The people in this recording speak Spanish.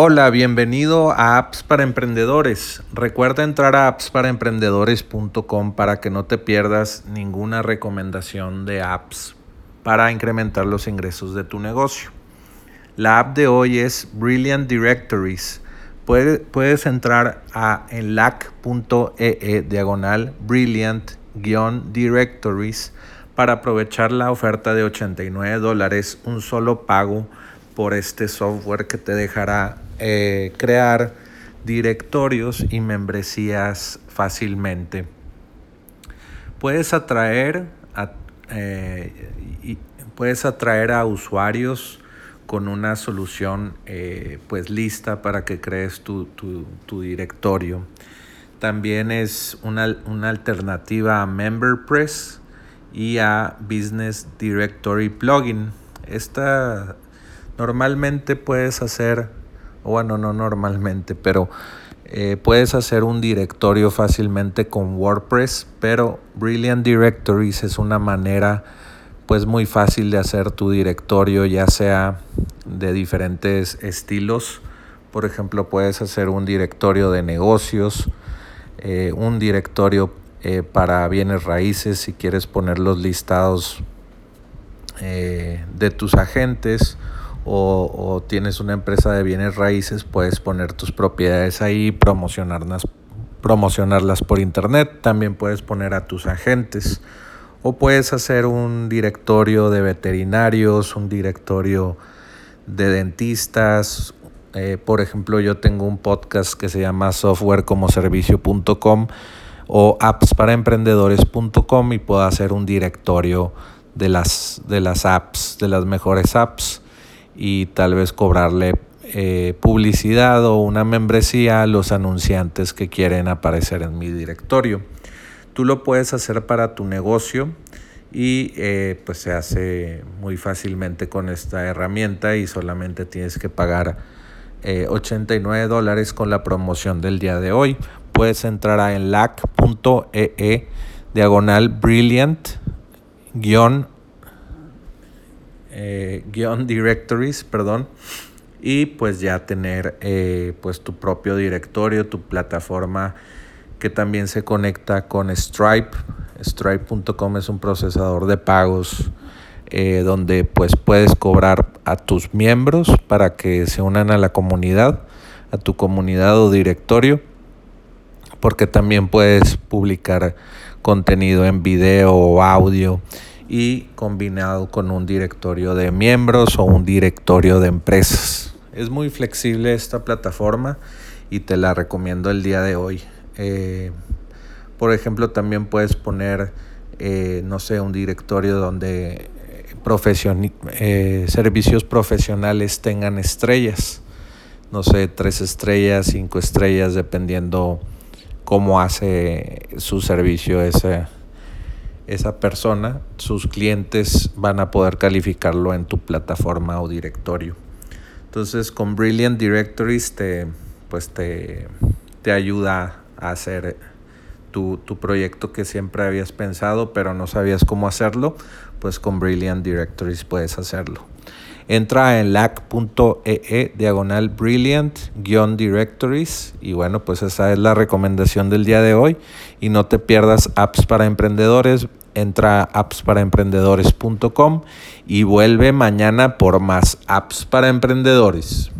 Hola, bienvenido a Apps para Emprendedores. Recuerda entrar a appsparaemprendedores.com para que no te pierdas ninguna recomendación de apps para incrementar los ingresos de tu negocio. La app de hoy es Brilliant Directories. Puedes, entrar a enlac.ee diagonal brilliant-directories para aprovechar la oferta de 89 dólares, un solo pago por este software que te dejará eh, crear directorios y membresías fácilmente. Puedes atraer a, eh, puedes atraer a usuarios con una solución eh, pues lista para que crees tu, directorio. También es una, una, alternativa a MemberPress y a Business Directory Plugin. Esta normalmente puedes hacer bueno, no normalmente, pero eh, puedes hacer un directorio fácilmente con WordPress, pero Brilliant Directories es una manera pues muy fácil de hacer tu directorio, ya sea de diferentes estilos. Por ejemplo, puedes hacer un directorio de negocios, eh, un directorio eh, para bienes raíces si quieres poner los listados de tus agentes o, tienes una empresa de bienes raíces, puedes poner tus propiedades ahí, promocionarlas, promocionarlas por internet, también puedes poner a tus agentes. O puedes hacer un directorio de veterinarios, un directorio de dentistas. Eh, por ejemplo, yo tengo un podcast que se llama softwarecomoservicio.com o appsparaemprendedores.com y puedo hacer un directorio de las, de las apps, de las mejores apps y tal vez cobrarle eh, publicidad o una membresía a los anunciantes que quieren aparecer en mi directorio. Tú lo puedes hacer para tu negocio y eh, pues se hace muy fácilmente con esta herramienta y solamente tienes que pagar 89 eh, dólares con la promoción del día de hoy. Puedes entrar a enlac.ee diagonal brilliant guion eh, guion directories, perdón, y pues ya tener eh, pues tu propio directorio, tu plataforma que también se conecta con Stripe. Stripe.com es un procesador de pagos eh, donde pues puedes cobrar a tus miembros para que se unan a la comunidad, a tu comunidad o directorio, porque también puedes publicar contenido en video o audio y combinado con un directorio de miembros o un directorio de empresas. Es muy flexible esta plataforma y te la recomiendo el día de hoy. Eh, por ejemplo, también puedes poner, eh, no sé, un directorio donde eh, servicios profesionales tengan estrellas. No sé, tres estrellas, cinco estrellas, dependiendo cómo hace su servicio ese esa persona, sus clientes van a poder calificarlo en tu plataforma o directorio. Entonces con Brilliant Directories te, pues te, te ayuda a hacer tu, tu, proyecto que siempre habías pensado pero no sabías cómo hacerlo, pues con Brilliant Directories puedes hacerlo. Entra en lac.ee diagonal brilliant directories y bueno, pues esa es la recomendación del día de hoy y no te pierdas apps para emprendedores. Entra a appsparaemprendedores.com y vuelve mañana por más apps para emprendedores.